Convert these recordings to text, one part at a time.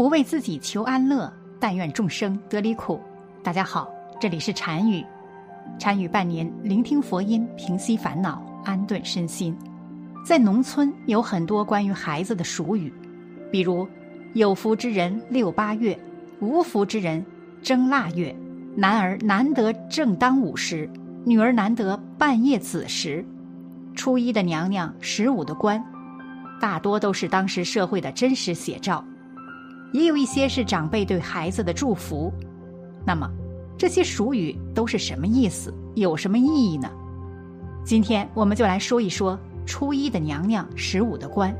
不为自己求安乐，但愿众生得离苦。大家好，这里是禅语，禅语伴您聆听佛音，平息烦恼，安顿身心。在农村有很多关于孩子的俗语，比如“有福之人六八月，无福之人争腊月”，“男儿难得正当午时，女儿难得半夜子时”，“初一的娘娘，十五的官”，大多都是当时社会的真实写照。也有一些是长辈对孩子的祝福，那么这些俗语都是什么意思？有什么意义呢？今天我们就来说一说“初一的娘娘，十五的官”。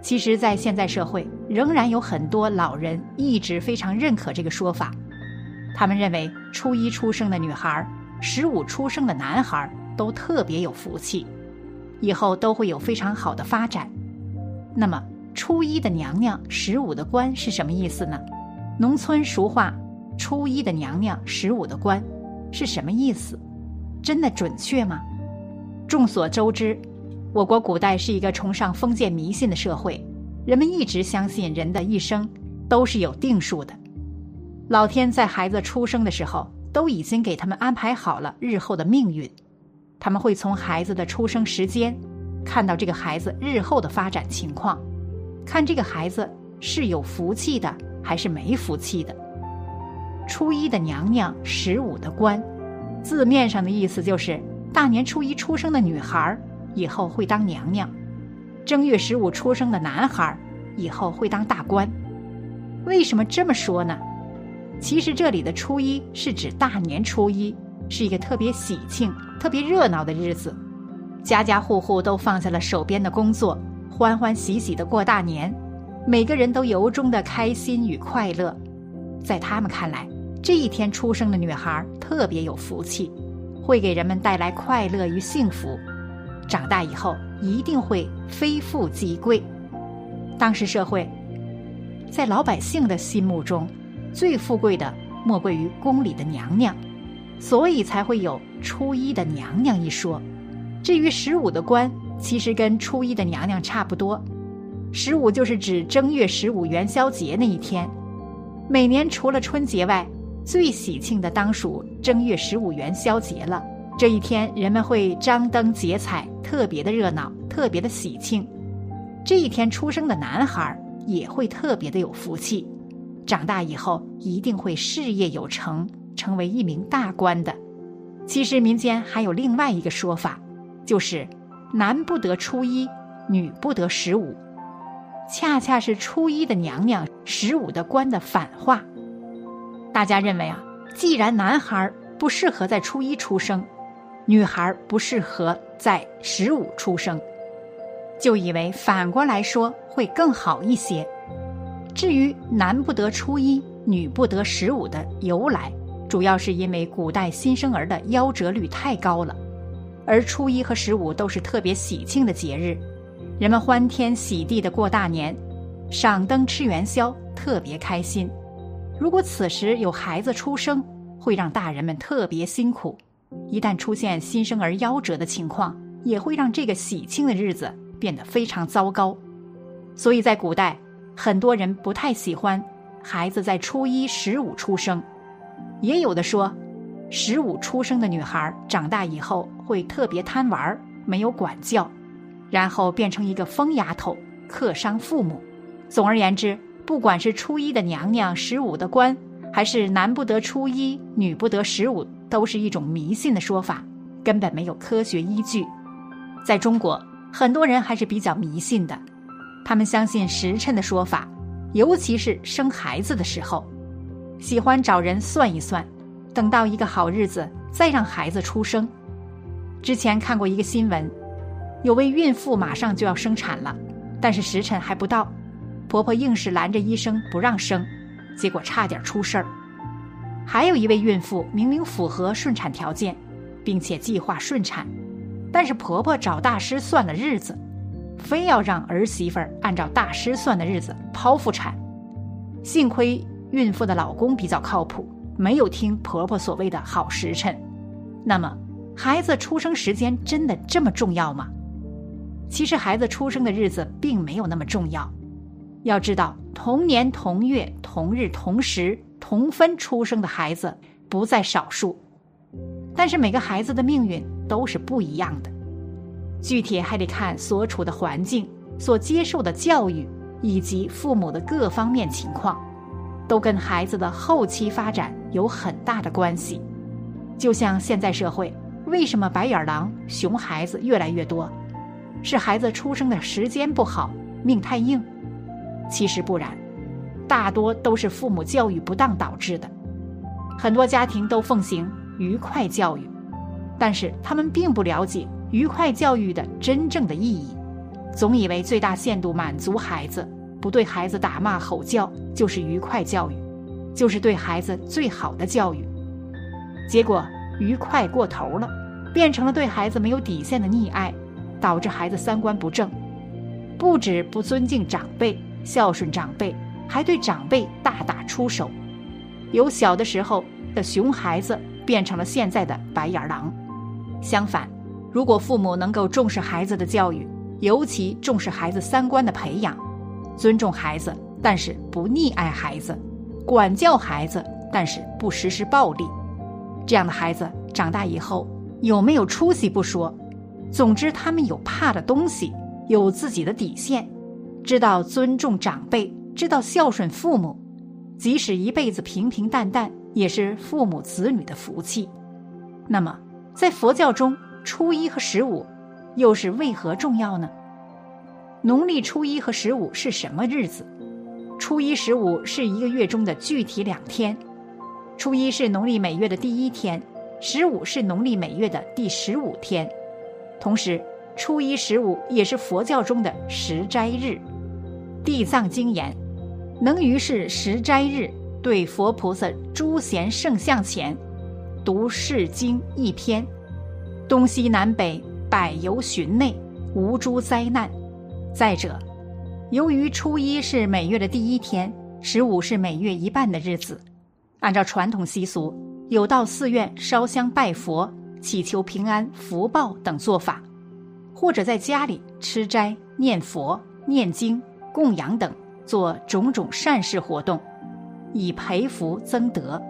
其实，在现在社会，仍然有很多老人一直非常认可这个说法。他们认为，初一出生的女孩、十五出生的男孩都特别有福气，以后都会有非常好的发展。那么，初一的娘娘，十五的官是什么意思呢？农村俗话“初一的娘娘，十五的官”是什么意思？真的准确吗？众所周知，我国古代是一个崇尚封建迷信的社会，人们一直相信人的一生都是有定数的。老天在孩子出生的时候都已经给他们安排好了日后的命运，他们会从孩子的出生时间看到这个孩子日后的发展情况。看这个孩子是有福气的还是没福气的。初一的娘娘，十五的官，字面上的意思就是大年初一出生的女孩以后会当娘娘，正月十五出生的男孩以后会当大官。为什么这么说呢？其实这里的初一是指大年初一，是一个特别喜庆、特别热闹的日子，家家户户都放下了手边的工作。欢欢喜喜的过大年，每个人都由衷的开心与快乐。在他们看来，这一天出生的女孩特别有福气，会给人们带来快乐与幸福。长大以后一定会非富即贵。当时社会，在老百姓的心目中，最富贵的莫过于宫里的娘娘，所以才会有初一的娘娘一说。至于十五的官。其实跟初一的娘娘差不多，十五就是指正月十五元宵节那一天。每年除了春节外，最喜庆的当属正月十五元宵节了。这一天人们会张灯结彩，特别的热闹，特别的喜庆。这一天出生的男孩也会特别的有福气，长大以后一定会事业有成，成为一名大官的。其实民间还有另外一个说法，就是。男不得初一，女不得十五，恰恰是初一的娘娘，十五的官的反话。大家认为啊，既然男孩不适合在初一出生，女孩不适合在十五出生，就以为反过来说会更好一些。至于男不得初一，女不得十五的由来，主要是因为古代新生儿的夭折率太高了。而初一和十五都是特别喜庆的节日，人们欢天喜地的过大年，赏灯吃元宵，特别开心。如果此时有孩子出生，会让大人们特别辛苦；一旦出现新生儿夭折的情况，也会让这个喜庆的日子变得非常糟糕。所以在古代，很多人不太喜欢孩子在初一、十五出生，也有的说。十五出生的女孩长大以后会特别贪玩，没有管教，然后变成一个疯丫头，克伤父母。总而言之，不管是初一的娘娘，十五的官，还是男不得初一，女不得十五，都是一种迷信的说法，根本没有科学依据。在中国，很多人还是比较迷信的，他们相信时辰的说法，尤其是生孩子的时候，喜欢找人算一算。等到一个好日子，再让孩子出生。之前看过一个新闻，有位孕妇马上就要生产了，但是时辰还不到，婆婆硬是拦着医生不让生，结果差点出事儿。还有一位孕妇明明符合顺产条件，并且计划顺产，但是婆婆找大师算了日子，非要让儿媳妇儿按照大师算的日子剖腹产。幸亏孕妇的老公比较靠谱。没有听婆婆所谓的好时辰，那么孩子出生时间真的这么重要吗？其实孩子出生的日子并没有那么重要。要知道，同年同月同日同时同分出生的孩子不在少数，但是每个孩子的命运都是不一样的，具体还得看所处的环境、所接受的教育以及父母的各方面情况，都跟孩子的后期发展有很大的关系。就像现在社会，为什么白眼狼、熊孩子越来越多？是孩子出生的时间不好，命太硬？其实不然，大多都是父母教育不当导致的。很多家庭都奉行愉快教育，但是他们并不了解愉快教育的真正的意义，总以为最大限度满足孩子，不对孩子打骂吼叫就是愉快教育，就是对孩子最好的教育。结果愉快过头了，变成了对孩子没有底线的溺爱，导致孩子三观不正，不止不尊敬长辈、孝顺长辈，还对长辈大打出手，由小的时候的熊孩子变成了现在的白眼狼。相反，如果父母能够重视孩子的教育，尤其重视孩子三观的培养，尊重孩子，但是不溺爱孩子，管教孩子，但是不实施暴力。这样的孩子长大以后有没有出息不说，总之他们有怕的东西，有自己的底线，知道尊重长辈，知道孝顺父母，即使一辈子平平淡淡，也是父母子女的福气。那么，在佛教中，初一和十五又是为何重要呢？农历初一和十五是什么日子？初一、十五是一个月中的具体两天。初一是农历每月的第一天，十五是农历每月的第十五天。同时，初一、十五也是佛教中的十斋日。地藏经言：“能于是十斋日，对佛菩萨诸贤圣像前，读是经一篇，东西南北百由旬内，无诸灾难。”再者，由于初一是每月的第一天，十五是每月一半的日子。按照传统习俗，有到寺院烧香拜佛、祈求平安、福报等做法，或者在家里吃斋、念佛、念经、供养等做种种善事活动，以培福增德。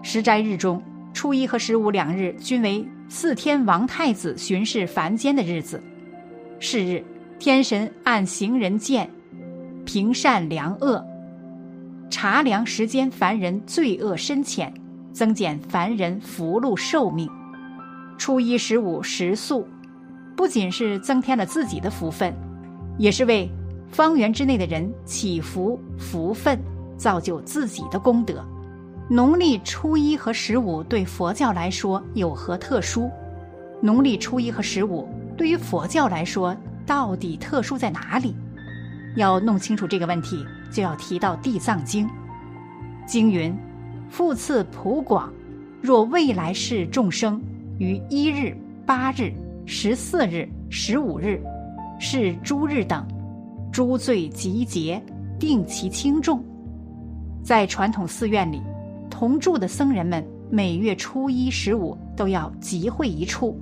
十斋日中，初一和十五两日均为四天王太子巡视凡间的日子。是日，天神按行人见，评善良恶。查量时间，凡人罪恶深浅，增减凡人福禄寿命。初一十五食素，不仅是增添了自己的福分，也是为方圆之内的人祈福福分，造就自己的功德。农历初一和十五对佛教来说有何特殊？农历初一和十五对于佛教来说到底特殊在哪里？要弄清楚这个问题。就要提到《地藏经》，经云：“复次普广，若未来世众生于一日、八日、十四日、十五日，是诸日等，诸罪集结，定其轻重。”在传统寺院里，同住的僧人们每月初一、十五都要集会一处；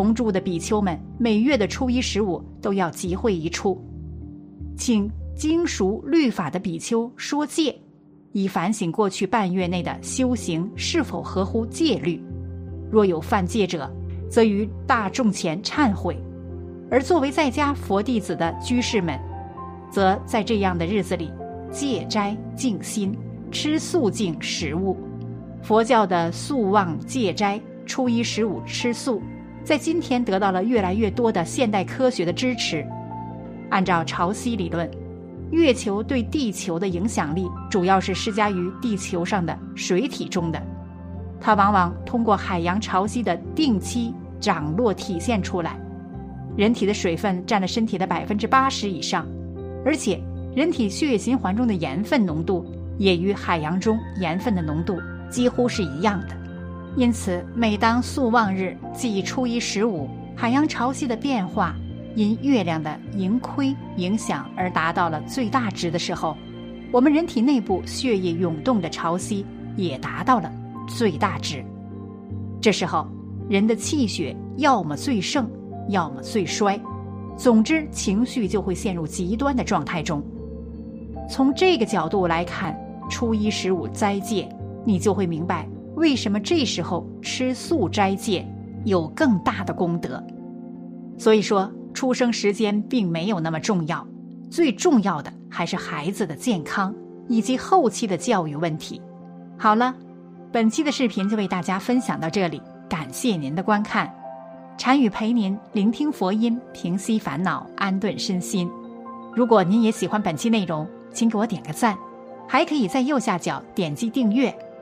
同住的比丘们每月的初一、十五都要集会一处，请。精熟律法的比丘说戒，以反省过去半月内的修行是否合乎戒律。若有犯戒者，则于大众前忏悔；而作为在家佛弟子的居士们，则在这样的日子里戒斋静心，吃素净食物。佛教的素望戒斋、初一十五吃素，在今天得到了越来越多的现代科学的支持。按照潮汐理论。月球对地球的影响力主要是施加于地球上的水体中的，它往往通过海洋潮汐的定期涨落体现出来。人体的水分占了身体的百分之八十以上，而且人体血液循环中的盐分浓度也与海洋中盐分的浓度几乎是一样的。因此，每当宿望日，即初一十五，海洋潮汐的变化。因月亮的盈亏影响而达到了最大值的时候，我们人体内部血液涌动的潮汐也达到了最大值。这时候，人的气血要么最盛，要么最衰，总之情绪就会陷入极端的状态中。从这个角度来看，初一十五斋戒，你就会明白为什么这时候吃素斋戒有更大的功德。所以说，出生时间并没有那么重要，最重要的还是孩子的健康以及后期的教育问题。好了，本期的视频就为大家分享到这里，感谢您的观看。禅语陪您聆听佛音，平息烦恼，安顿身心。如果您也喜欢本期内容，请给我点个赞，还可以在右下角点击订阅